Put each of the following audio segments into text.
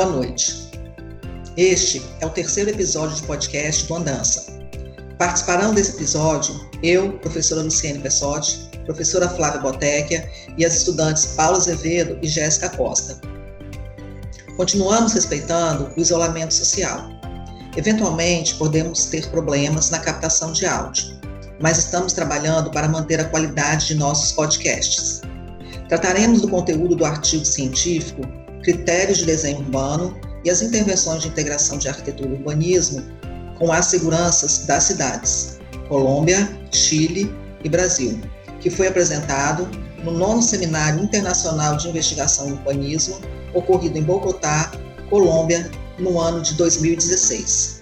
Boa noite. Este é o terceiro episódio do podcast do Andança. Participarão desse episódio eu, professora Luciene Pessotti, professora Flávia Botecchia e as estudantes Paula Azevedo e Jéssica Costa. Continuamos respeitando o isolamento social. Eventualmente, podemos ter problemas na captação de áudio, mas estamos trabalhando para manter a qualidade de nossos podcasts. Trataremos do conteúdo do artigo científico Critérios de Desenho Urbano e as intervenções de integração de arquitetura e urbanismo com as seguranças das cidades, Colômbia, Chile e Brasil, que foi apresentado no nono Seminário Internacional de Investigação em Urbanismo, ocorrido em Bogotá, Colômbia, no ano de 2016.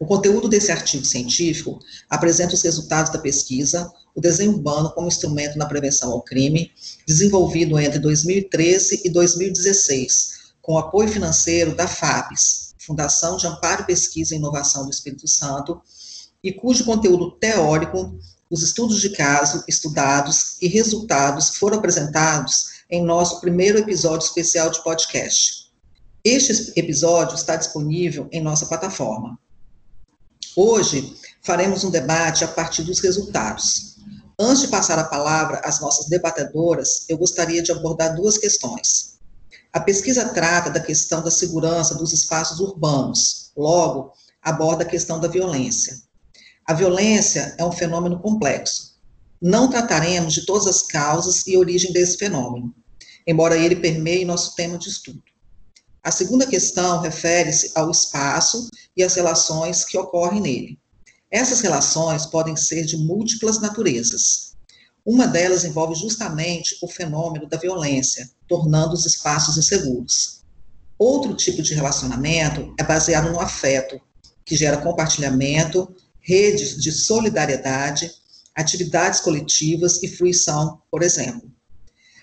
O conteúdo desse artigo científico apresenta os resultados da pesquisa O Desenho Urbano como Instrumento na Prevenção ao Crime, desenvolvido entre 2013 e 2016, com apoio financeiro da FAPES, Fundação de Amparo, Pesquisa e Inovação do Espírito Santo, e cujo conteúdo teórico, os estudos de caso estudados e resultados foram apresentados em nosso primeiro episódio especial de podcast. Este episódio está disponível em nossa plataforma. Hoje faremos um debate a partir dos resultados. Antes de passar a palavra às nossas debatedoras, eu gostaria de abordar duas questões. A pesquisa trata da questão da segurança dos espaços urbanos, logo, aborda a questão da violência. A violência é um fenômeno complexo. Não trataremos de todas as causas e origem desse fenômeno, embora ele permeie nosso tema de estudo. A segunda questão refere-se ao espaço e às relações que ocorrem nele. Essas relações podem ser de múltiplas naturezas. Uma delas envolve justamente o fenômeno da violência, tornando os espaços inseguros. Outro tipo de relacionamento é baseado no afeto, que gera compartilhamento, redes de solidariedade, atividades coletivas e fruição, por exemplo.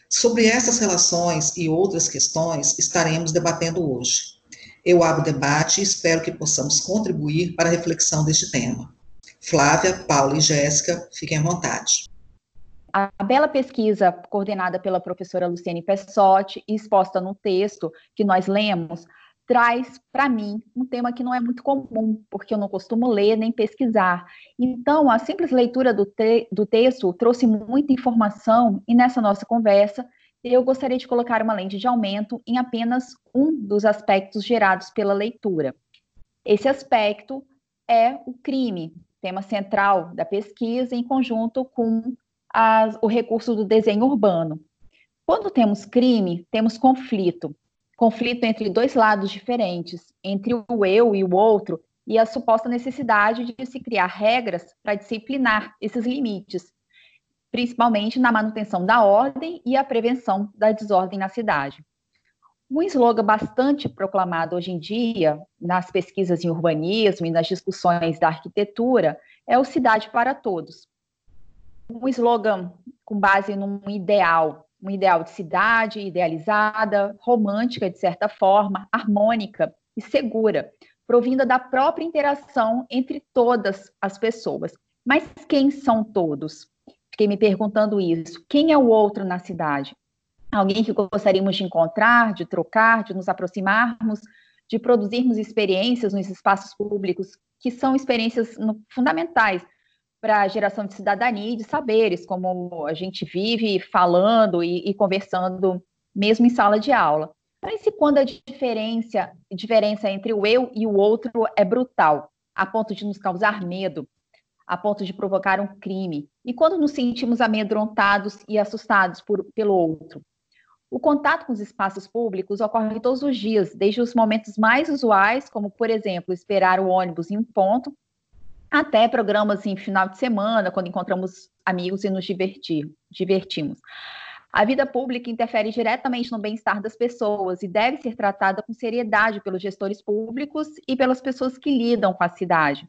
Sobre essas relações e outras questões estaremos debatendo hoje. Eu abro o debate e espero que possamos contribuir para a reflexão deste tema. Flávia, Paula e Jéssica, fiquem à vontade. A bela pesquisa coordenada pela professora Luciene Pessotti e exposta no texto que nós lemos traz para mim um tema que não é muito comum, porque eu não costumo ler nem pesquisar. Então, a simples leitura do, te do texto trouxe muita informação, e nessa nossa conversa, eu gostaria de colocar uma lente de aumento em apenas um dos aspectos gerados pela leitura. Esse aspecto é o crime, tema central da pesquisa, em conjunto com as, o recurso do desenho urbano. Quando temos crime, temos conflito, conflito entre dois lados diferentes, entre o eu e o outro, e a suposta necessidade de se criar regras para disciplinar esses limites, principalmente na manutenção da ordem e a prevenção da desordem na cidade. Um slogan bastante proclamado hoje em dia nas pesquisas em urbanismo e nas discussões da arquitetura é o Cidade para Todos. Um slogan com base num ideal um ideal de cidade idealizada, romântica de certa forma, harmônica e segura, provinda da própria interação entre todas as pessoas. Mas quem são todos? Fiquei me perguntando isso. Quem é o outro na cidade? Alguém que gostaríamos de encontrar, de trocar, de nos aproximarmos, de produzirmos experiências nos espaços públicos, que são experiências fundamentais para a geração de cidadania e de saberes, como a gente vive falando e, e conversando mesmo em sala de aula. Mas e quando a diferença, diferença entre o eu e o outro é brutal, a ponto de nos causar medo, a ponto de provocar um crime? E quando nos sentimos amedrontados e assustados por, pelo outro? O contato com os espaços públicos ocorre todos os dias, desde os momentos mais usuais, como, por exemplo, esperar o ônibus em um ponto, até programas em final de semana, quando encontramos amigos e nos divertir, divertimos. A vida pública interfere diretamente no bem-estar das pessoas e deve ser tratada com seriedade pelos gestores públicos e pelas pessoas que lidam com a cidade.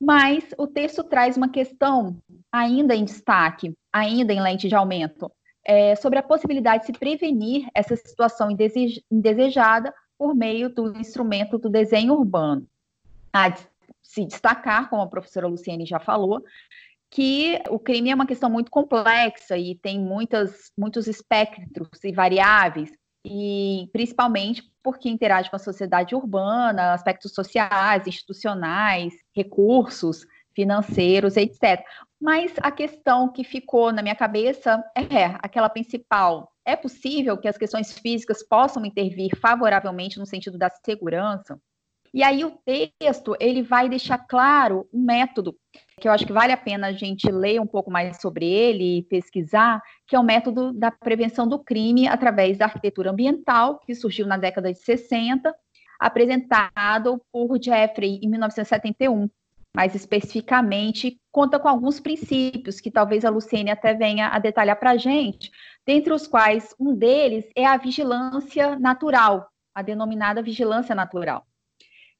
Mas o texto traz uma questão ainda em destaque, ainda em lente de aumento, é, sobre a possibilidade de se prevenir essa situação indesejada por meio do instrumento do desenho urbano. A se destacar, como a professora Luciene já falou, que o crime é uma questão muito complexa e tem muitas, muitos espectros e variáveis, e principalmente porque interage com a sociedade urbana, aspectos sociais, institucionais, recursos financeiros, etc. Mas a questão que ficou na minha cabeça é aquela principal. É possível que as questões físicas possam intervir favoravelmente no sentido da segurança? E aí o texto, ele vai deixar claro um método que eu acho que vale a pena a gente ler um pouco mais sobre ele e pesquisar, que é o método da prevenção do crime através da arquitetura ambiental, que surgiu na década de 60, apresentado por Jeffrey em 1971. Mais especificamente, conta com alguns princípios que talvez a Luciene até venha a detalhar para a gente, dentre os quais um deles é a vigilância natural, a denominada vigilância natural.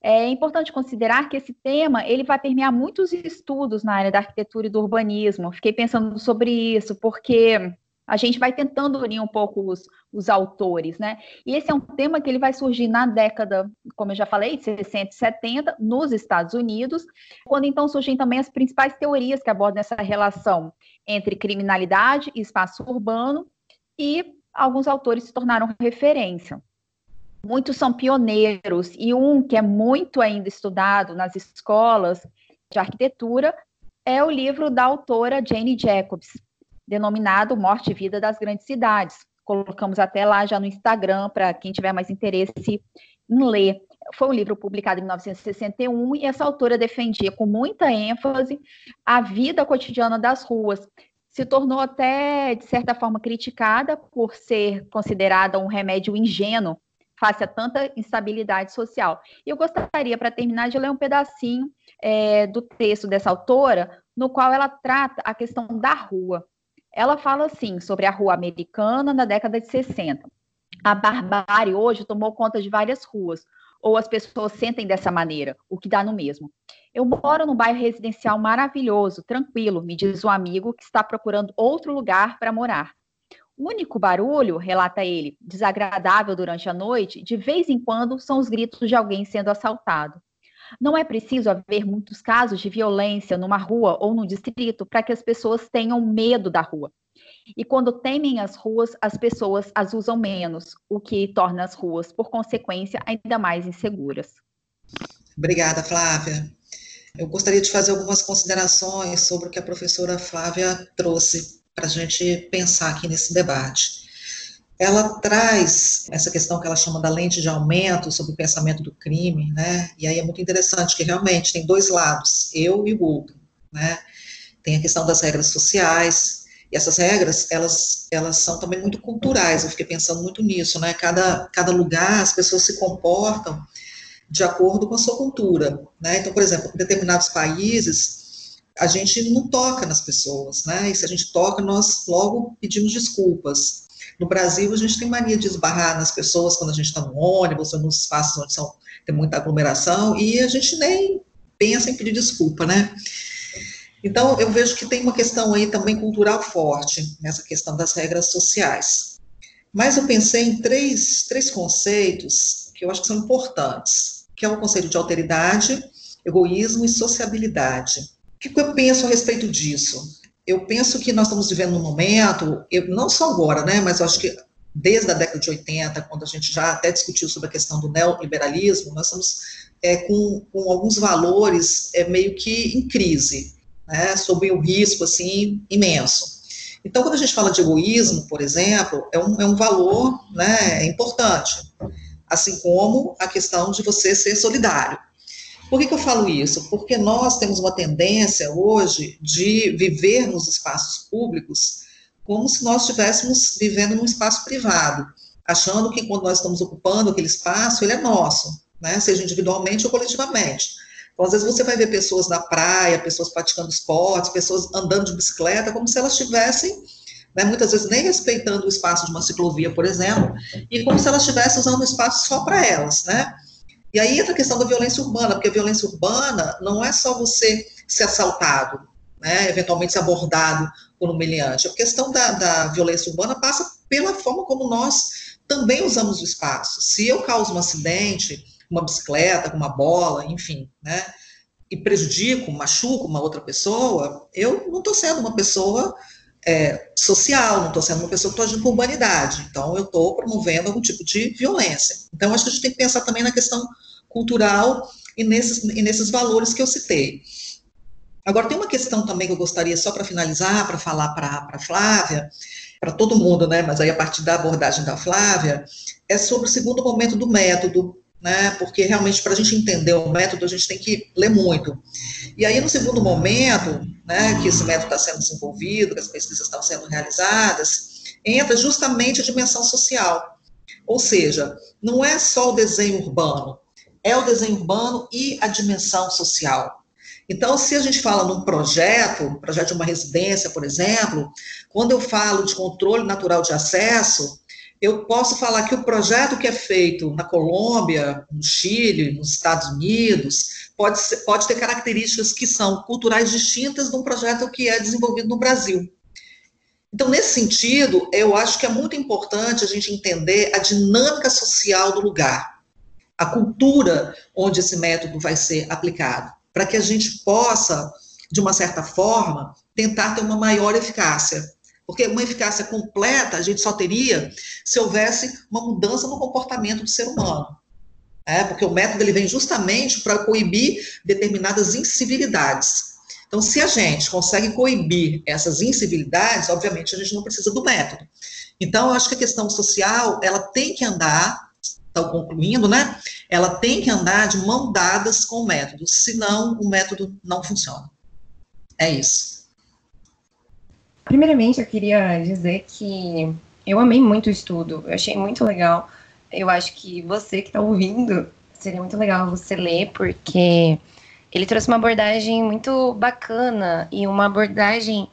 É importante considerar que esse tema ele vai permear muitos estudos na área da arquitetura e do urbanismo. Fiquei pensando sobre isso, porque a gente vai tentando unir um pouco os, os autores, né? E esse é um tema que ele vai surgir na década, como eu já falei, de 60 e 70, nos Estados Unidos, quando então surgem também as principais teorias que abordam essa relação entre criminalidade e espaço urbano, e alguns autores se tornaram referência muitos são pioneiros, e um que é muito ainda estudado nas escolas de arquitetura é o livro da autora Jane Jacobs, denominado Morte e Vida das Grandes Cidades. Colocamos até lá já no Instagram para quem tiver mais interesse em ler. Foi um livro publicado em 1961 e essa autora defendia com muita ênfase a vida cotidiana das ruas. Se tornou até, de certa forma, criticada por ser considerada um remédio ingênuo face a tanta instabilidade social. E eu gostaria, para terminar, de ler um pedacinho é, do texto dessa autora, no qual ela trata a questão da rua. Ela fala assim sobre a rua americana na década de 60. A barbárie hoje tomou conta de várias ruas, ou as pessoas sentem dessa maneira, o que dá no mesmo. Eu moro num bairro residencial maravilhoso, tranquilo, me diz um amigo que está procurando outro lugar para morar. Único barulho, relata ele, desagradável durante a noite, de vez em quando são os gritos de alguém sendo assaltado. Não é preciso haver muitos casos de violência numa rua ou no distrito para que as pessoas tenham medo da rua. E quando temem as ruas, as pessoas as usam menos, o que torna as ruas, por consequência, ainda mais inseguras. Obrigada, Flávia. Eu gostaria de fazer algumas considerações sobre o que a professora Flávia trouxe para a gente pensar aqui nesse debate. Ela traz essa questão que ela chama da lente de aumento sobre o pensamento do crime, né? E aí é muito interessante que realmente tem dois lados, eu e o outro, né? Tem a questão das regras sociais, e essas regras, elas, elas são também muito culturais, eu fiquei pensando muito nisso, né? Cada, cada lugar, as pessoas se comportam de acordo com a sua cultura, né? Então, por exemplo, em determinados países, a gente não toca nas pessoas, né? E se a gente toca, nós logo pedimos desculpas. No Brasil, a gente tem mania de esbarrar nas pessoas quando a gente está no ônibus ou nos espaços onde são, tem muita aglomeração e a gente nem pensa em pedir desculpa, né? Então, eu vejo que tem uma questão aí também cultural forte nessa questão das regras sociais. Mas eu pensei em três, três conceitos que eu acho que são importantes, que é o conceito de alteridade, egoísmo e sociabilidade que eu penso a respeito disso? Eu penso que nós estamos vivendo um momento, eu, não só agora, né, mas eu acho que desde a década de 80, quando a gente já até discutiu sobre a questão do neoliberalismo, nós estamos é, com, com, alguns valores é, meio que em crise, né, sob um risco, assim, imenso. Então, quando a gente fala de egoísmo, por exemplo, é um, é um valor né, importante, assim como a questão de você ser solidário. Por que, que eu falo isso? Porque nós temos uma tendência hoje de viver nos espaços públicos como se nós estivéssemos vivendo num espaço privado, achando que quando nós estamos ocupando aquele espaço, ele é nosso, né? seja individualmente ou coletivamente. Então, às vezes você vai ver pessoas na praia, pessoas praticando esportes, pessoas andando de bicicleta, como se elas estivessem, né, muitas vezes nem respeitando o espaço de uma ciclovia, por exemplo, e como se elas estivessem usando o espaço só para elas, né? E aí entra a questão da violência urbana, porque a violência urbana não é só você ser assaltado, né, eventualmente ser abordado por um. A questão da, da violência urbana passa pela forma como nós também usamos o espaço. Se eu causo um acidente, uma bicicleta, uma bola, enfim, né, e prejudico, machuco uma outra pessoa, eu não estou sendo uma pessoa é, social, não estou sendo uma pessoa que estou agindo por humanidade. Então, eu estou promovendo algum tipo de violência. Então, acho que a gente tem que pensar também na questão cultural e nesses, e nesses valores que eu citei. Agora, tem uma questão também que eu gostaria, só para finalizar, para falar para a Flávia, para todo mundo, né, mas aí a partir da abordagem da Flávia, é sobre o segundo momento do método, né, porque realmente para a gente entender o método, a gente tem que ler muito. E aí, no segundo momento, né, que esse método está sendo desenvolvido, que as pesquisas estão sendo realizadas, entra justamente a dimensão social. Ou seja, não é só o desenho urbano, é o desenho urbano e a dimensão social. Então, se a gente fala num projeto, projeto de uma residência, por exemplo, quando eu falo de controle natural de acesso, eu posso falar que o projeto que é feito na Colômbia, no Chile, nos Estados Unidos, pode, ser, pode ter características que são culturais distintas de um projeto que é desenvolvido no Brasil. Então, nesse sentido, eu acho que é muito importante a gente entender a dinâmica social do lugar, a cultura onde esse método vai ser aplicado para que a gente possa, de uma certa forma, tentar ter uma maior eficácia. Porque uma eficácia completa a gente só teria se houvesse uma mudança no comportamento do ser humano. É, porque o método ele vem justamente para coibir determinadas incivilidades. Então, se a gente consegue coibir essas incivilidades, obviamente a gente não precisa do método. Então, eu acho que a questão social, ela tem que andar estão concluindo, né? Ela tem que andar de mão dadas com o método, senão o método não funciona. É isso. Primeiramente, eu queria dizer que eu amei muito o estudo, eu achei muito legal. Eu acho que você que está ouvindo, seria muito legal você ler, porque ele trouxe uma abordagem muito bacana e uma abordagem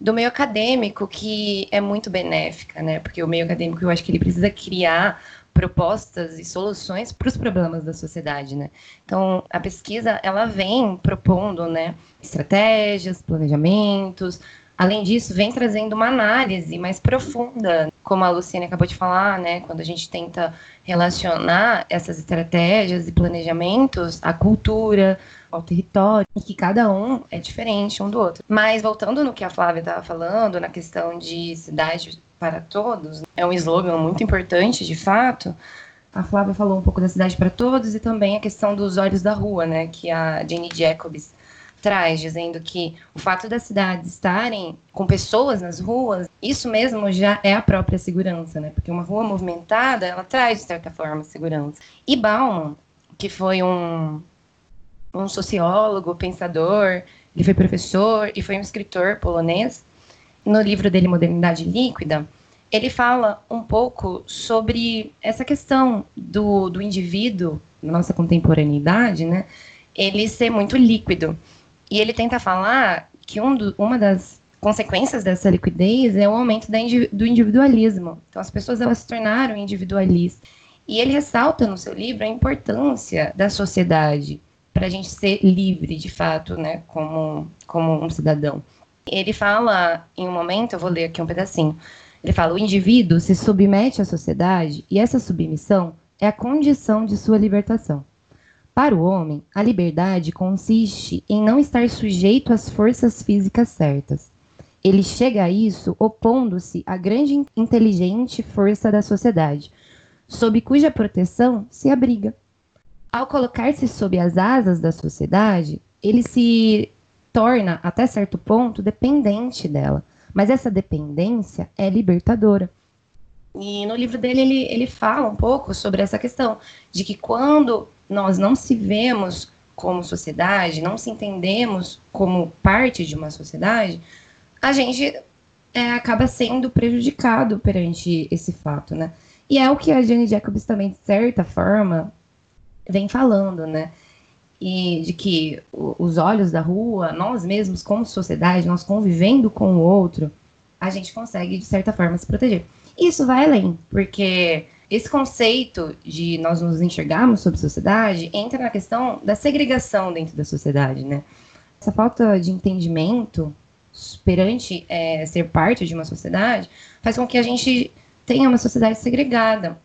do meio acadêmico que é muito benéfica, né? Porque o meio acadêmico eu acho que ele precisa criar propostas e soluções para os problemas da sociedade, né? Então, a pesquisa, ela vem propondo, né, estratégias, planejamentos, além disso, vem trazendo uma análise mais profunda, como a Luciane acabou de falar, né, quando a gente tenta relacionar essas estratégias e planejamentos à cultura, ao território, e que cada um é diferente um do outro. Mas voltando no que a Flávia estava falando, na questão de cidade para todos. É um slogan muito importante, de fato. A Flávia falou um pouco da cidade para todos e também a questão dos olhos da rua, né, que a Jane Jacobs traz, dizendo que o fato das cidades estarem com pessoas nas ruas, isso mesmo já é a própria segurança, né? Porque uma rua movimentada, ela traz, de certa forma, segurança. E Bauman, que foi um, um sociólogo, pensador, ele foi professor e foi um escritor polonês, no livro dele Modernidade Líquida, ele fala um pouco sobre essa questão do, do indivíduo, na nossa contemporaneidade, né, ele ser muito líquido. E ele tenta falar que um do, uma das consequências dessa liquidez é o aumento da, do individualismo. Então, as pessoas elas se tornaram individualistas. E ele ressalta no seu livro a importância da sociedade para a gente ser livre, de fato, né, como, como um cidadão. Ele fala em um momento, eu vou ler aqui um pedacinho. Ele fala: o indivíduo se submete à sociedade e essa submissão é a condição de sua libertação. Para o homem, a liberdade consiste em não estar sujeito às forças físicas certas. Ele chega a isso opondo-se à grande inteligente força da sociedade, sob cuja proteção se abriga. Ao colocar-se sob as asas da sociedade, ele se torna, até certo ponto, dependente dela. Mas essa dependência é libertadora. E no livro dele, ele, ele fala um pouco sobre essa questão de que quando nós não se vemos como sociedade, não se entendemos como parte de uma sociedade, a gente é, acaba sendo prejudicado perante esse fato, né? E é o que a Jane Jacobs também, de certa forma, vem falando, né? e de que os olhos da rua, nós mesmos como sociedade, nós convivendo com o outro, a gente consegue de certa forma se proteger. Isso vai além, porque esse conceito de nós nos enxergarmos sobre sociedade entra na questão da segregação dentro da sociedade, né? Essa falta de entendimento perante é, ser parte de uma sociedade faz com que a gente tenha uma sociedade segregada,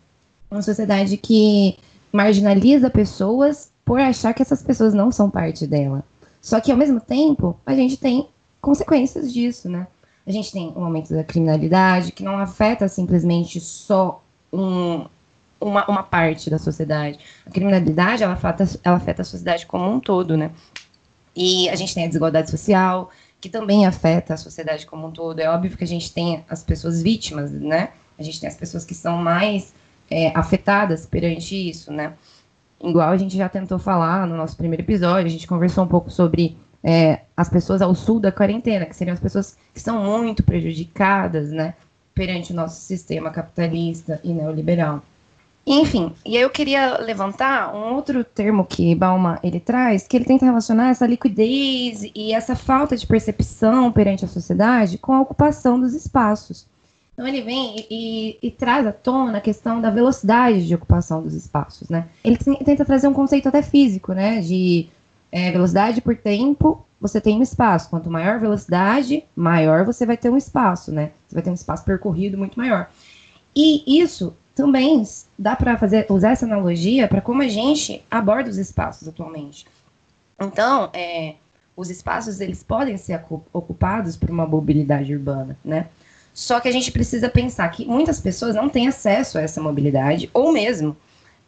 uma sociedade que marginaliza pessoas por achar que essas pessoas não são parte dela. Só que, ao mesmo tempo, a gente tem consequências disso, né? A gente tem um aumento da criminalidade, que não afeta simplesmente só um, uma, uma parte da sociedade. A criminalidade, ela afeta, ela afeta a sociedade como um todo, né? E a gente tem a desigualdade social, que também afeta a sociedade como um todo. É óbvio que a gente tem as pessoas vítimas, né? A gente tem as pessoas que são mais é, afetadas perante isso, né? Igual a gente já tentou falar no nosso primeiro episódio, a gente conversou um pouco sobre é, as pessoas ao sul da quarentena, que seriam as pessoas que são muito prejudicadas, né? Perante o nosso sistema capitalista e neoliberal. Enfim, e aí eu queria levantar um outro termo que Balma ele traz, que ele tenta relacionar essa liquidez e essa falta de percepção perante a sociedade com a ocupação dos espaços. Então ele vem e, e, e traz à tona a questão da velocidade de ocupação dos espaços, né? Ele tenta trazer um conceito até físico, né? De é, velocidade por tempo, você tem um espaço. Quanto maior velocidade, maior você vai ter um espaço, né? Você vai ter um espaço percorrido muito maior. E isso também dá para fazer usar essa analogia para como a gente aborda os espaços atualmente. Então, é, os espaços eles podem ser ocupados por uma mobilidade urbana, né? Só que a gente precisa pensar que muitas pessoas não têm acesso a essa mobilidade, ou mesmo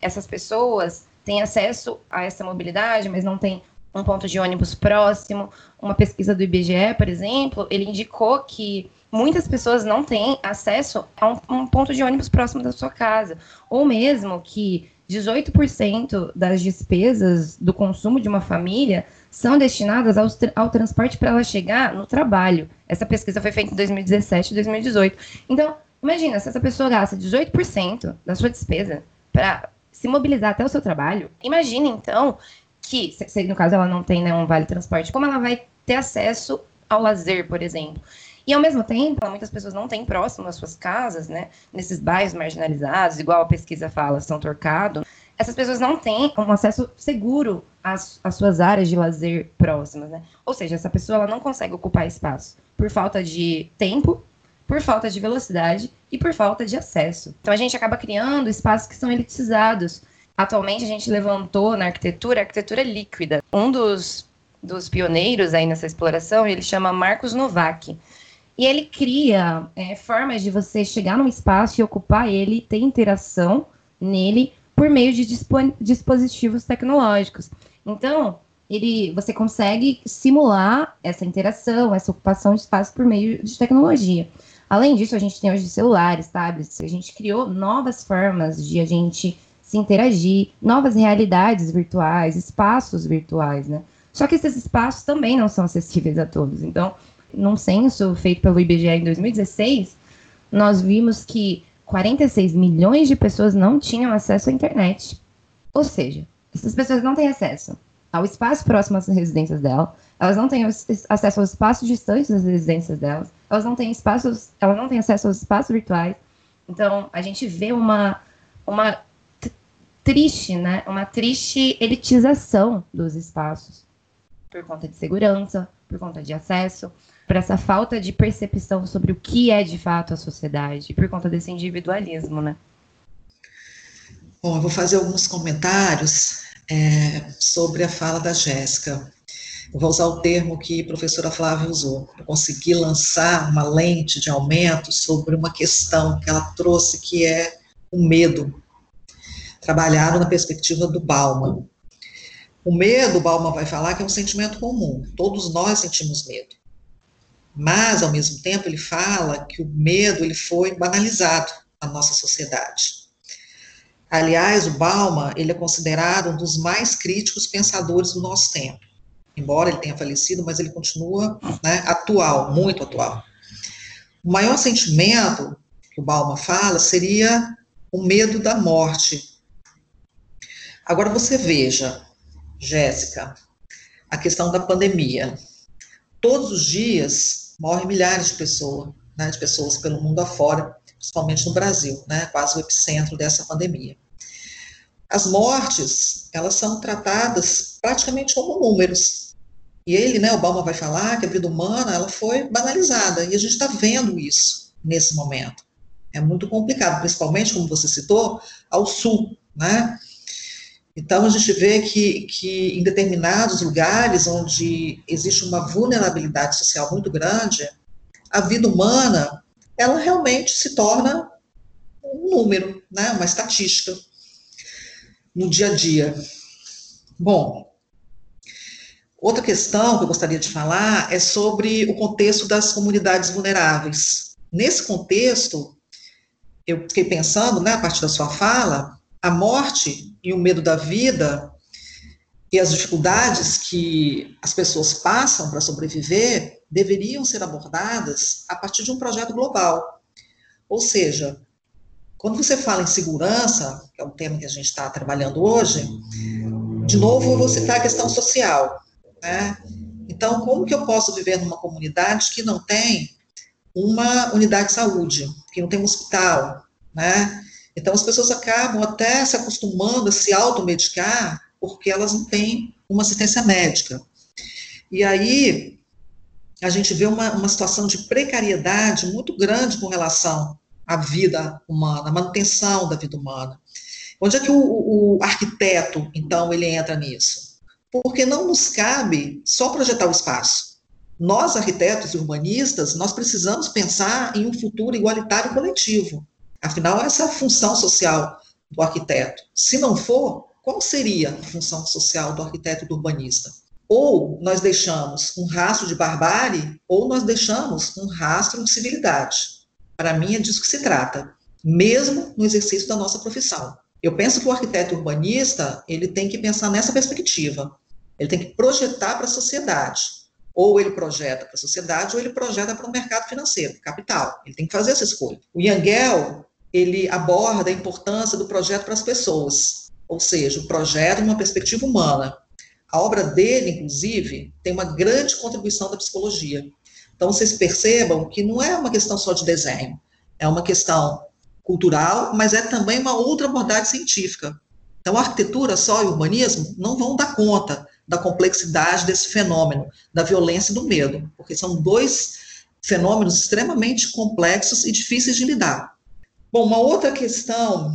essas pessoas têm acesso a essa mobilidade, mas não têm um ponto de ônibus próximo. Uma pesquisa do IBGE, por exemplo, ele indicou que muitas pessoas não têm acesso a um, um ponto de ônibus próximo da sua casa, ou mesmo que 18% das despesas do consumo de uma família são destinadas ao, ao transporte para ela chegar no trabalho. Essa pesquisa foi feita em 2017 e 2018. Então, imagina, se essa pessoa gasta 18% da sua despesa para se mobilizar até o seu trabalho, imagine então que, se, no caso ela não tem um vale transporte, como ela vai ter acesso ao lazer, por exemplo. E ao mesmo tempo, muitas pessoas não têm próximo às suas casas, né? Nesses bairros marginalizados, igual a pesquisa fala, São Torcado. Essas pessoas não têm um acesso seguro às, às suas áreas de lazer próximas, né? Ou seja, essa pessoa ela não consegue ocupar espaço por falta de tempo, por falta de velocidade e por falta de acesso. Então a gente acaba criando espaços que são elitizados. Atualmente a gente levantou na arquitetura a arquitetura líquida. Um dos, dos pioneiros aí nessa exploração, ele chama Marcos Novak. E ele cria é, formas de você chegar num espaço e ocupar ele, ter interação nele por meio de dispositivos tecnológicos. Então, ele, você consegue simular essa interação, essa ocupação de espaço por meio de tecnologia. Além disso, a gente tem hoje celulares, tablets, a gente criou novas formas de a gente se interagir, novas realidades virtuais, espaços virtuais, né? Só que esses espaços também não são acessíveis a todos. Então, num censo feito pelo IBGE em 2016, nós vimos que 46 milhões de pessoas não tinham acesso à internet. Ou seja, essas pessoas não têm acesso ao espaço próximo às residências dela, elas não têm acesso aos espaços distantes das residências delas, elas não têm espaços, elas não têm acesso aos espaços virtuais. Então, a gente vê uma, uma triste, né? Uma triste elitização dos espaços por conta de segurança, por conta de acesso, por essa falta de percepção sobre o que é de fato a sociedade, por conta desse individualismo, né? Bom, eu vou fazer alguns comentários é, sobre a fala da Jéssica. Eu vou usar o termo que a professora Flávia usou. Eu consegui lançar uma lente de aumento sobre uma questão que ela trouxe, que é o medo, trabalhado na perspectiva do Bauman. O medo, Bauman vai falar que é um sentimento comum, todos nós sentimos medo. Mas, ao mesmo tempo, ele fala que o medo ele foi banalizado na nossa sociedade. Aliás, o Bauman ele é considerado um dos mais críticos pensadores do nosso tempo. Embora ele tenha falecido, mas ele continua né, atual, muito atual. O maior sentimento que o Bauman fala seria o medo da morte. Agora você veja, Jéssica, a questão da pandemia. Todos os dias morrem milhares de pessoas, né, de pessoas pelo mundo afora, principalmente no Brasil, né, quase o epicentro dessa pandemia. As mortes, elas são tratadas praticamente como números. E ele, né, Obama vai falar que a vida humana, ela foi banalizada, e a gente está vendo isso nesse momento. É muito complicado, principalmente, como você citou, ao sul, né, então, a gente vê que, que em determinados lugares onde existe uma vulnerabilidade social muito grande, a vida humana, ela realmente se torna um número, né, uma estatística no dia a dia. Bom, outra questão que eu gostaria de falar é sobre o contexto das comunidades vulneráveis. Nesse contexto, eu fiquei pensando, né, a partir da sua fala, a morte e o medo da vida e as dificuldades que as pessoas passam para sobreviver deveriam ser abordadas a partir de um projeto global. Ou seja, quando você fala em segurança, que é o tema que a gente está trabalhando hoje, de novo eu vou citar a questão social. Né? Então, como que eu posso viver numa comunidade que não tem uma unidade de saúde, que não tem um hospital, né? Então, as pessoas acabam até se acostumando a se automedicar porque elas não têm uma assistência médica. E aí, a gente vê uma, uma situação de precariedade muito grande com relação à vida humana, à manutenção da vida humana. Onde é que o, o arquiteto, então, ele entra nisso? Porque não nos cabe só projetar o espaço. Nós, arquitetos e urbanistas, nós precisamos pensar em um futuro igualitário coletivo. Afinal, essa é a função social do arquiteto. Se não for, qual seria a função social do arquiteto e do urbanista? Ou nós deixamos um rastro de barbárie, ou nós deixamos um rastro de civilidade. Para mim, é disso que se trata, mesmo no exercício da nossa profissão. Eu penso que o arquiteto urbanista, ele tem que pensar nessa perspectiva. Ele tem que projetar para a sociedade. Ou ele projeta para a sociedade, ou ele projeta para o mercado financeiro, capital. Ele tem que fazer essa escolha. O Yangel, ele aborda a importância do projeto para as pessoas ou seja, o projeto uma perspectiva humana. A obra dele, inclusive, tem uma grande contribuição da psicologia. Então, vocês percebam que não é uma questão só de desenho, é uma questão cultural, mas é também uma outra abordagem científica. Então, a arquitetura só e o urbanismo não vão dar conta da complexidade desse fenômeno, da violência e do medo, porque são dois fenômenos extremamente complexos e difíceis de lidar. Bom, uma outra questão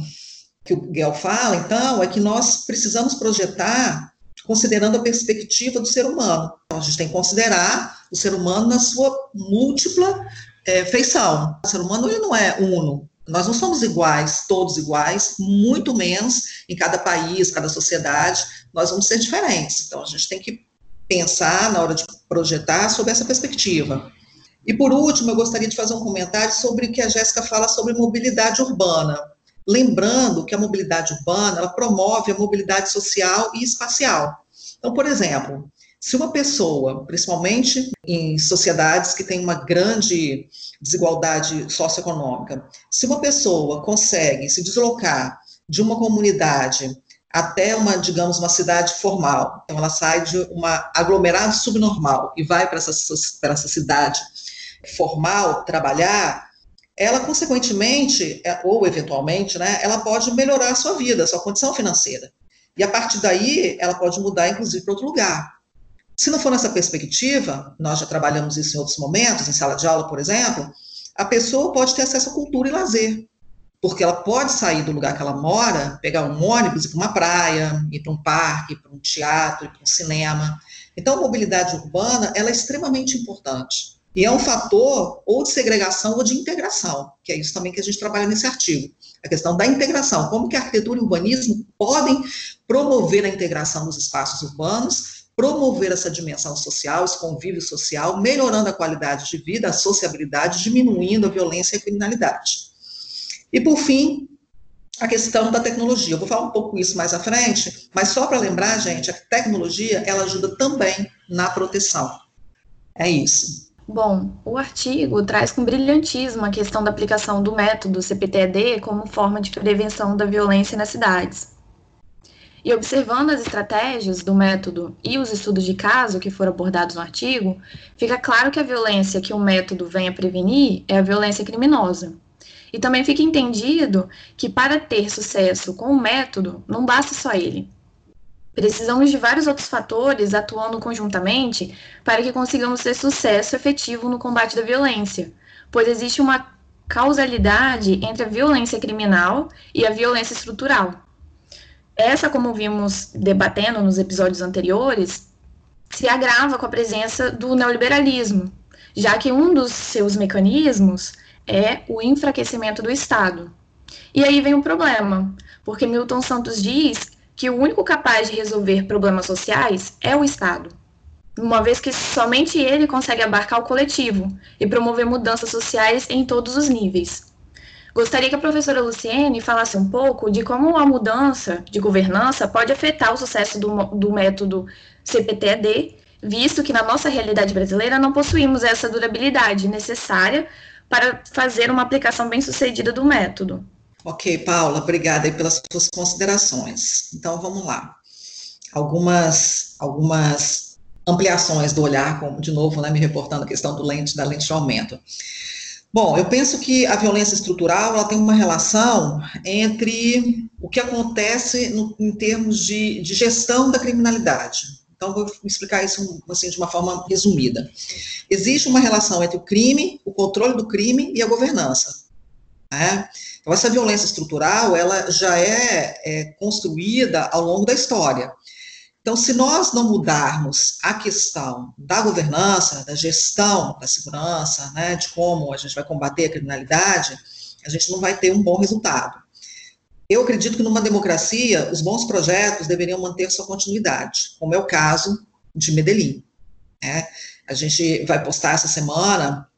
que o Guel fala, então, é que nós precisamos projetar considerando a perspectiva do ser humano. Então, a gente tem que considerar o ser humano na sua múltipla é, feição. O ser humano ele não é uno. Nós não somos iguais, todos iguais, muito menos em cada país, cada sociedade, nós vamos ser diferentes. Então, a gente tem que pensar na hora de projetar sobre essa perspectiva. E por último, eu gostaria de fazer um comentário sobre o que a Jéssica fala sobre mobilidade urbana. Lembrando que a mobilidade urbana, ela promove a mobilidade social e espacial. Então, por exemplo, se uma pessoa, principalmente em sociedades que têm uma grande desigualdade socioeconômica, se uma pessoa consegue se deslocar de uma comunidade até uma, digamos, uma cidade formal, então ela sai de uma aglomerado subnormal e vai para essa, para essa cidade formal trabalhar, ela, consequentemente, é, ou eventualmente, né, ela pode melhorar a sua vida, a sua condição financeira. E a partir daí, ela pode mudar, inclusive, para outro lugar. Se não for nessa perspectiva, nós já trabalhamos isso em outros momentos, em sala de aula, por exemplo, a pessoa pode ter acesso à cultura e lazer, porque ela pode sair do lugar que ela mora, pegar um ônibus, ir para uma praia, ir para um parque, ir para um teatro, ir para um cinema. Então, a mobilidade urbana, ela é extremamente importante. E é um fator ou de segregação ou de integração, que é isso também que a gente trabalha nesse artigo. A questão da integração, como que a arquitetura e o urbanismo podem promover a integração dos espaços urbanos, promover essa dimensão social, esse convívio social, melhorando a qualidade de vida, a sociabilidade, diminuindo a violência e a criminalidade. E, por fim, a questão da tecnologia. Eu vou falar um pouco isso mais à frente, mas só para lembrar, gente, a tecnologia, ela ajuda também na proteção. É isso. Bom, o artigo traz com brilhantismo a questão da aplicação do método CPTED como forma de prevenção da violência nas cidades. E observando as estratégias do método e os estudos de caso que foram abordados no artigo, fica claro que a violência que o método vem a prevenir é a violência criminosa. E também fica entendido que para ter sucesso com o método, não basta só ele, Precisamos de vários outros fatores atuando conjuntamente para que consigamos ter sucesso efetivo no combate da violência, pois existe uma causalidade entre a violência criminal e a violência estrutural. Essa, como vimos debatendo nos episódios anteriores, se agrava com a presença do neoliberalismo, já que um dos seus mecanismos é o enfraquecimento do Estado. E aí vem o problema, porque Milton Santos diz que o único capaz de resolver problemas sociais é o Estado, uma vez que somente ele consegue abarcar o coletivo e promover mudanças sociais em todos os níveis. Gostaria que a professora Luciene falasse um pouco de como a mudança de governança pode afetar o sucesso do, do método CPTED, visto que na nossa realidade brasileira não possuímos essa durabilidade necessária para fazer uma aplicação bem-sucedida do método. Ok, Paula, obrigada pelas suas considerações. Então, vamos lá. Algumas, algumas ampliações do olhar, de novo, né, me reportando a questão do lente, da lente de aumento. Bom, eu penso que a violência estrutural ela tem uma relação entre o que acontece no, em termos de, de, gestão da criminalidade. Então, vou explicar isso assim, de uma forma resumida. Existe uma relação entre o crime, o controle do crime e a governança. Né? Então, essa violência estrutural, ela já é, é construída ao longo da história. Então, se nós não mudarmos a questão da governança, da gestão da segurança, né, de como a gente vai combater a criminalidade, a gente não vai ter um bom resultado. Eu acredito que numa democracia, os bons projetos deveriam manter sua continuidade, como é o caso de Medellín. Né? A gente vai postar essa semana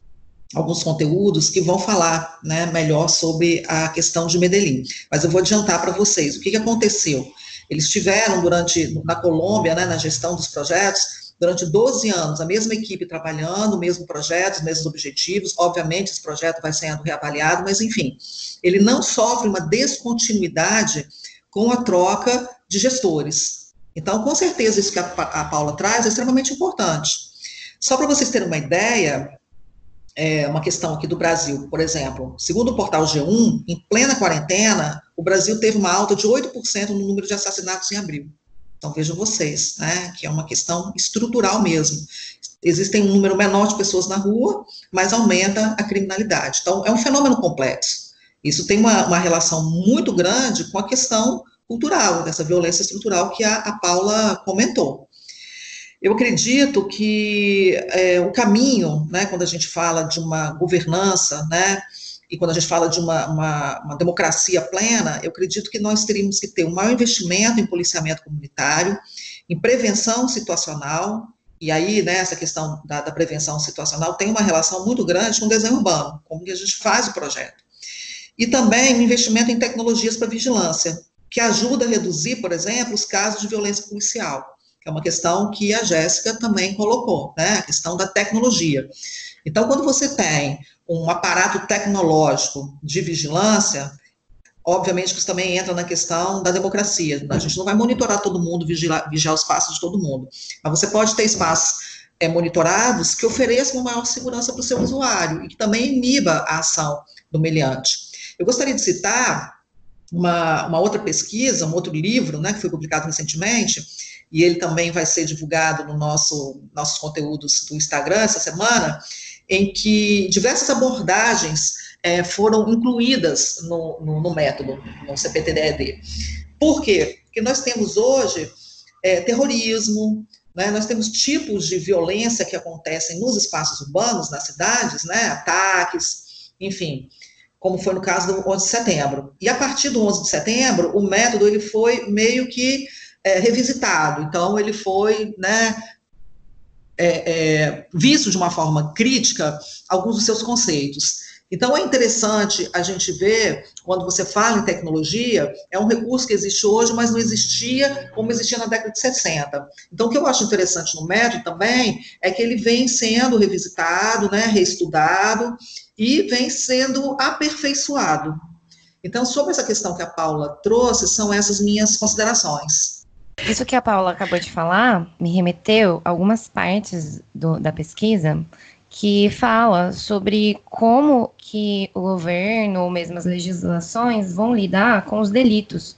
alguns conteúdos que vão falar né, melhor sobre a questão de Medellín. Mas eu vou adiantar para vocês o que, que aconteceu. Eles tiveram durante, na Colômbia, né, na gestão dos projetos, durante 12 anos, a mesma equipe trabalhando, o mesmo projeto, os mesmos objetivos, obviamente esse projeto vai sendo reavaliado, mas enfim, ele não sofre uma descontinuidade com a troca de gestores. Então, com certeza, isso que a, a Paula traz é extremamente importante. Só para vocês terem uma ideia, é, uma questão aqui do Brasil, por exemplo, segundo o portal G1, em plena quarentena, o Brasil teve uma alta de 8% no número de assassinatos em abril. Então vejam vocês, né, que é uma questão estrutural mesmo. Existem um número menor de pessoas na rua, mas aumenta a criminalidade. Então é um fenômeno complexo. Isso tem uma, uma relação muito grande com a questão cultural, dessa violência estrutural que a, a Paula comentou. Eu acredito que é, o caminho, né, quando a gente fala de uma governança, né, e quando a gente fala de uma, uma, uma, democracia plena, eu acredito que nós teríamos que ter um maior investimento em policiamento comunitário, em prevenção situacional, e aí, né, essa questão da, da prevenção situacional tem uma relação muito grande com o desenho urbano, como que a gente faz o projeto. E também investimento em tecnologias para vigilância, que ajuda a reduzir, por exemplo, os casos de violência policial que é uma questão que a Jéssica também colocou, né, a questão da tecnologia. Então, quando você tem um aparato tecnológico de vigilância, obviamente que isso também entra na questão da democracia. A gente não vai monitorar todo mundo, vigiar, vigiar os passos de todo mundo, mas você pode ter espaços é, monitorados que ofereçam maior segurança para o seu usuário e que também iniba a ação do meliante. Eu gostaria de citar uma, uma outra pesquisa, um outro livro, né, que foi publicado recentemente, e ele também vai ser divulgado no nosso nossos conteúdos do Instagram essa semana, em que diversas abordagens é, foram incluídas no, no, no, método, no CPTDED. Por quê? Porque nós temos hoje é, terrorismo, né, nós temos tipos de violência que acontecem nos espaços urbanos, nas cidades, né, ataques, enfim, como foi no caso do 11 de setembro. E a partir do 11 de setembro, o método ele foi meio que é, revisitado. Então, ele foi né, é, é, visto de uma forma crítica alguns dos seus conceitos. Então, é interessante a gente ver, quando você fala em tecnologia, é um recurso que existe hoje, mas não existia como existia na década de 60. Então, o que eu acho interessante no método também é que ele vem sendo revisitado, né, reestudado e vem sendo aperfeiçoado. Então, sobre essa questão que a Paula trouxe, são essas minhas considerações. Isso que a Paula acabou de falar me remeteu a algumas partes do, da pesquisa que fala sobre como que o governo ou mesmo as legislações vão lidar com os delitos.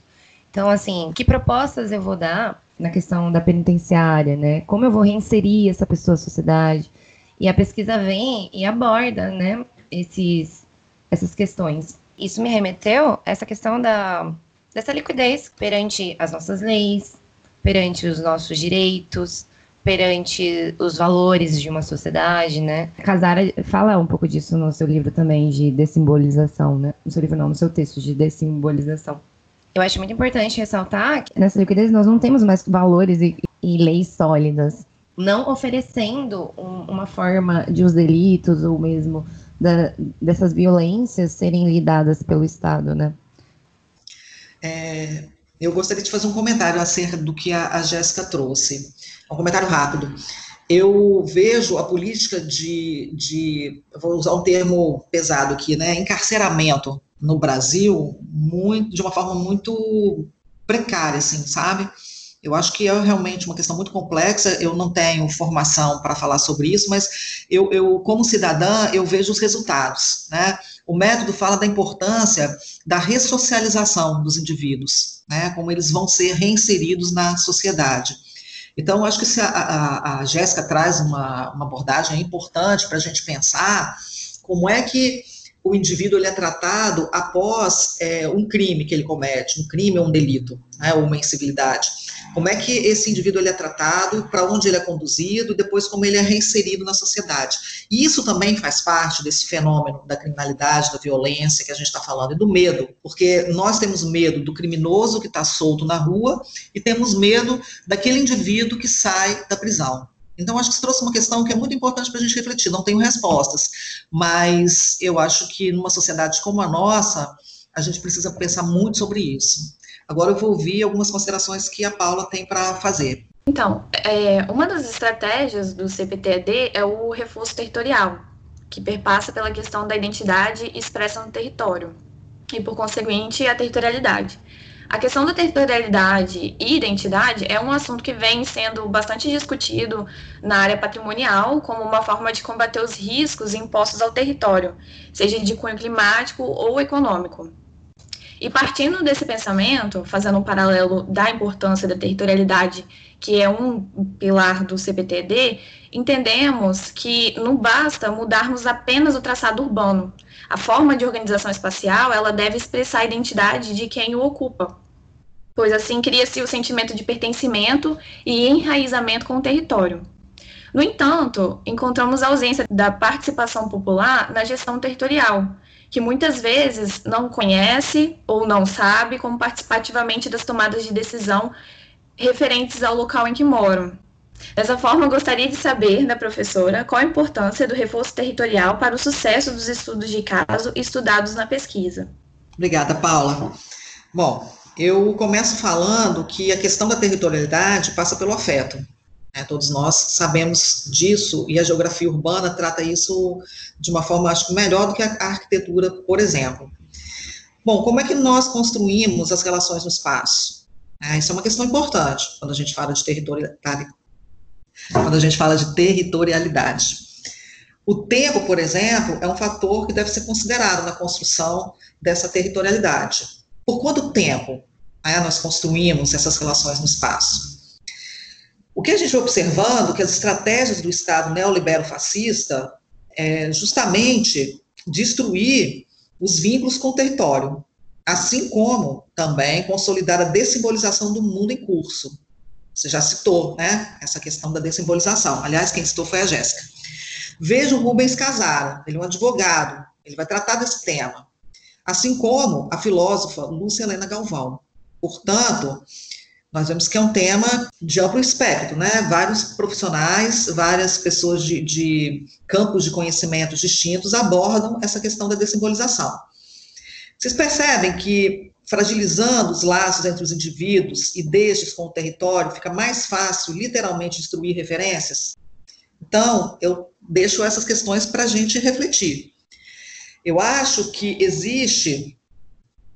Então, assim, que propostas eu vou dar na questão da penitenciária, né? Como eu vou reinserir essa pessoa à sociedade? E a pesquisa vem e aborda, né, esses, essas questões. Isso me remeteu a essa questão da, dessa liquidez perante as nossas leis, perante os nossos direitos, perante os valores de uma sociedade, né? Casara fala um pouco disso no seu livro também, de dessimbolização, né? No seu livro não, no seu texto de dessimbolização. Eu acho muito importante ressaltar que nessa liquidez nós não temos mais valores e, e leis sólidas. Não oferecendo um, uma forma de os delitos ou mesmo da, dessas violências serem lidadas pelo Estado, né? É, eu gostaria de fazer um comentário acerca do que a, a Jéssica trouxe. Um comentário rápido. Eu vejo a política de, de, vou usar um termo pesado aqui, né, encarceramento no Brasil muito, de uma forma muito precária, assim, sabe? Eu acho que é realmente uma questão muito complexa. Eu não tenho formação para falar sobre isso, mas eu, eu, como cidadã, eu vejo os resultados, né? O método fala da importância da ressocialização dos indivíduos, né? Como eles vão ser reinseridos na sociedade. Então, acho que a, a, a Jéssica traz uma, uma abordagem importante para a gente pensar como é que o indivíduo ele é tratado após é, um crime que ele comete, um crime ou um delito, né, ou uma incivilidade. Como é que esse indivíduo ele é tratado, para onde ele é conduzido, e depois como ele é reinserido na sociedade. E isso também faz parte desse fenômeno da criminalidade, da violência que a gente está falando, e do medo, porque nós temos medo do criminoso que está solto na rua e temos medo daquele indivíduo que sai da prisão. Então, acho que isso trouxe uma questão que é muito importante para a gente refletir. Não tenho respostas, mas eu acho que numa sociedade como a nossa, a gente precisa pensar muito sobre isso. Agora eu vou ouvir algumas considerações que a Paula tem para fazer. Então, é, uma das estratégias do CPTED é o reforço territorial, que perpassa pela questão da identidade expressa no território, e por conseguinte a territorialidade. A questão da territorialidade e identidade é um assunto que vem sendo bastante discutido na área patrimonial como uma forma de combater os riscos impostos ao território, seja de cunho climático ou econômico. E partindo desse pensamento, fazendo um paralelo da importância da territorialidade, que é um pilar do CPTD, entendemos que não basta mudarmos apenas o traçado urbano, a forma de organização espacial, ela deve expressar a identidade de quem o ocupa, pois assim cria-se o sentimento de pertencimento e enraizamento com o território. No entanto, encontramos a ausência da participação popular na gestão territorial, que muitas vezes não conhece ou não sabe como participar ativamente das tomadas de decisão referentes ao local em que moram. Dessa forma, gostaria de saber da professora qual a importância do reforço territorial para o sucesso dos estudos de caso estudados na pesquisa. Obrigada, Paula. Bom, eu começo falando que a questão da territorialidade passa pelo afeto. Né? Todos nós sabemos disso e a geografia urbana trata isso de uma forma, acho melhor do que a arquitetura, por exemplo. Bom, como é que nós construímos as relações no espaço? É, isso é uma questão importante quando a gente fala de territorialidade, quando a gente fala de territorialidade. O tempo, por exemplo, é um fator que deve ser considerado na construção dessa territorialidade. Por quanto tempo né, nós construímos essas relações no espaço? O que a gente vai observando que as estratégias do Estado neolibero-fascista é justamente destruir os vínculos com o território, assim como também consolidar a dessimbolização do mundo em curso. Você já citou, né, essa questão da dessimbolização. Aliás, quem citou foi a Jéssica. Veja o Rubens Casaro, ele é um advogado, ele vai tratar desse tema. Assim como a filósofa Lúcia Helena Galvão. Portanto, nós vemos que é um tema de amplo espectro, né? Vários profissionais, várias pessoas de, de campos de conhecimentos distintos abordam essa questão da dessimbolização. Vocês percebem que fragilizando os laços entre os indivíduos e destes com o território, fica mais fácil, literalmente, destruir referências? Então, eu deixo essas questões para a gente refletir. Eu acho que existe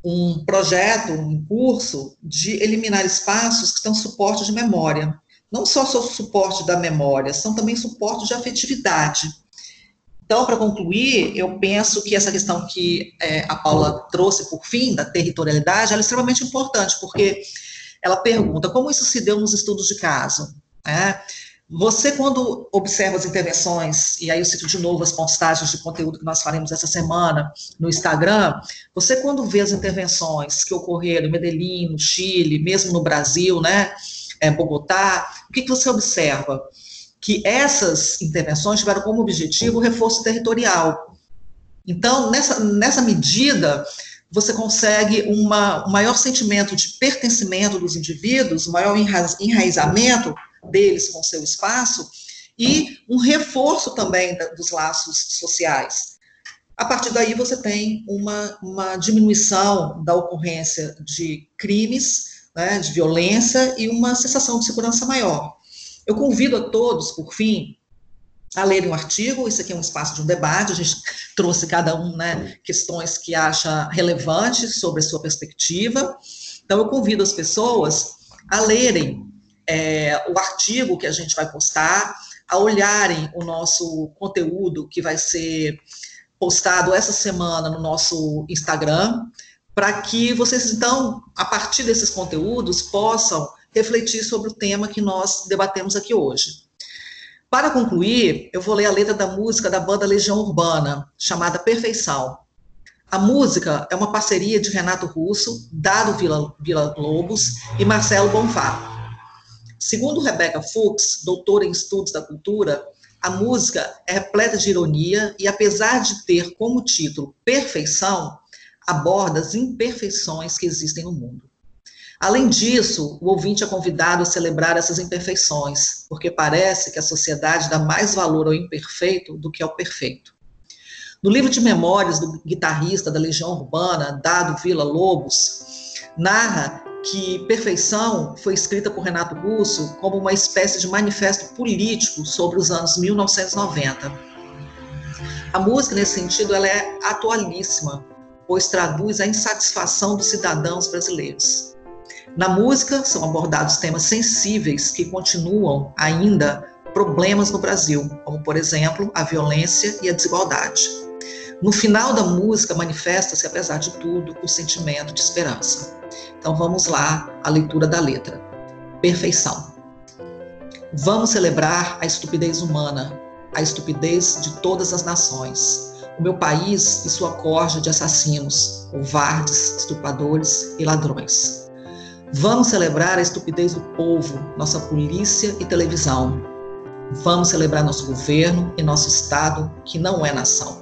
um projeto, um curso de eliminar espaços que são suporte de memória. Não só suporte da memória, são também suporte de afetividade. Então, para concluir, eu penso que essa questão que é, a Paula trouxe por fim, da territorialidade, ela é extremamente importante, porque ela pergunta como isso se deu nos estudos de caso. Né? Você, quando observa as intervenções, e aí eu cito de novo as postagens de conteúdo que nós faremos essa semana no Instagram, você, quando vê as intervenções que ocorreram em Medellín, no Chile, mesmo no Brasil, né, é, Bogotá, o que, que você observa? Que essas intervenções tiveram como objetivo o reforço territorial. Então, nessa, nessa medida, você consegue uma, um maior sentimento de pertencimento dos indivíduos, um maior enraizamento deles com seu espaço e um reforço também da, dos laços sociais. A partir daí, você tem uma, uma diminuição da ocorrência de crimes, né, de violência e uma sensação de segurança maior. Eu convido a todos, por fim, a lerem um artigo, isso aqui é um espaço de um debate, a gente trouxe cada um, né, questões que acha relevantes sobre a sua perspectiva. Então, eu convido as pessoas a lerem é, o artigo que a gente vai postar, a olharem o nosso conteúdo que vai ser postado essa semana no nosso Instagram, para que vocês, então, a partir desses conteúdos, possam refletir sobre o tema que nós debatemos aqui hoje. Para concluir, eu vou ler a letra da música da banda Legião Urbana, chamada Perfeição. A música é uma parceria de Renato Russo, Dado Vila, Vila Lobos e Marcelo Bonfá. Segundo Rebecca Fuchs, doutora em estudos da cultura, a música é repleta de ironia e, apesar de ter como título Perfeição, aborda as imperfeições que existem no mundo. Além disso, o ouvinte é convidado a celebrar essas imperfeições, porque parece que a sociedade dá mais valor ao imperfeito do que ao perfeito. No livro de memórias do guitarrista da Legião Urbana, Dado Vila Lobos, narra que Perfeição foi escrita por Renato Russo como uma espécie de manifesto político sobre os anos 1990. A música, nesse sentido, ela é atualíssima, pois traduz a insatisfação dos cidadãos brasileiros. Na música, são abordados temas sensíveis que continuam ainda problemas no Brasil, como, por exemplo, a violência e a desigualdade. No final da música, manifesta-se, apesar de tudo, o sentimento de esperança. Então vamos lá, a leitura da letra. Perfeição. Vamos celebrar a estupidez humana, a estupidez de todas as nações. O meu país e sua corja de assassinos, covardes, estupradores e ladrões. Vamos celebrar a estupidez do povo, nossa polícia e televisão. Vamos celebrar nosso governo e nosso Estado, que não é nação.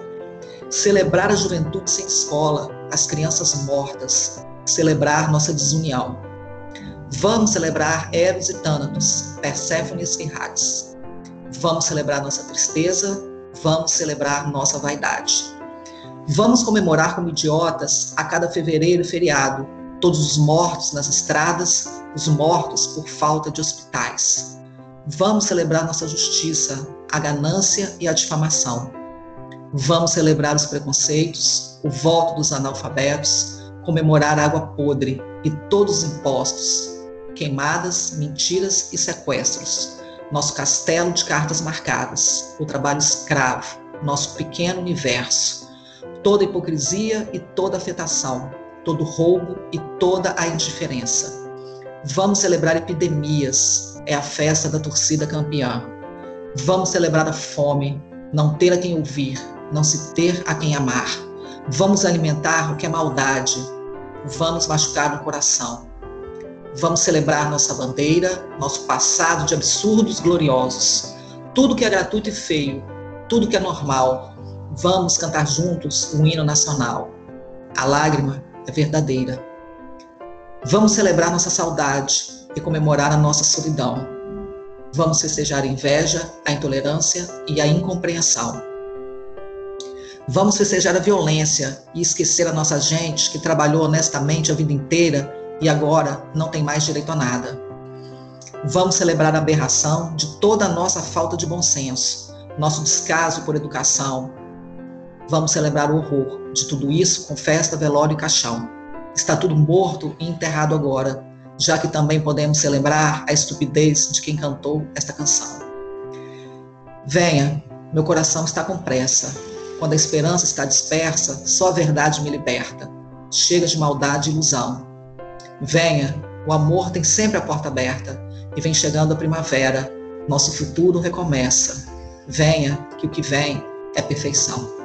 Celebrar a juventude sem escola, as crianças mortas, celebrar nossa desunião. Vamos celebrar Eros e Tânatos, Perséfones e Hades. Vamos celebrar nossa tristeza, vamos celebrar nossa vaidade. Vamos comemorar como idiotas a cada fevereiro feriado todos os mortos nas estradas, os mortos por falta de hospitais. Vamos celebrar nossa justiça, a ganância e a difamação. Vamos celebrar os preconceitos, o voto dos analfabetos, comemorar água podre e todos os impostos, queimadas, mentiras e sequestros, nosso castelo de cartas marcadas, o trabalho escravo, nosso pequeno universo, toda hipocrisia e toda afetação, todo roubo e toda a indiferença. Vamos celebrar epidemias, é a festa da torcida campeã. Vamos celebrar a fome, não ter a quem ouvir, não se ter a quem amar. Vamos alimentar o que é maldade, vamos machucar no coração. Vamos celebrar nossa bandeira, nosso passado de absurdos gloriosos, tudo que é gratuito e feio, tudo que é normal. Vamos cantar juntos o hino nacional. A lágrima é verdadeira. Vamos celebrar nossa saudade e comemorar a nossa solidão. Vamos festejar a inveja, a intolerância e a incompreensão. Vamos festejar a violência e esquecer a nossa gente que trabalhou honestamente a vida inteira e agora não tem mais direito a nada. Vamos celebrar a aberração de toda a nossa falta de bom senso, nosso descaso por educação. Vamos celebrar o horror de tudo isso com festa, velório e caixão. Está tudo morto e enterrado agora, já que também podemos celebrar a estupidez de quem cantou esta canção. Venha, meu coração está com pressa quando a esperança está dispersa, só a verdade me liberta. Chega de maldade e ilusão. Venha, o amor tem sempre a porta aberta e vem chegando a primavera. Nosso futuro recomeça. Venha, que o que vem é perfeição.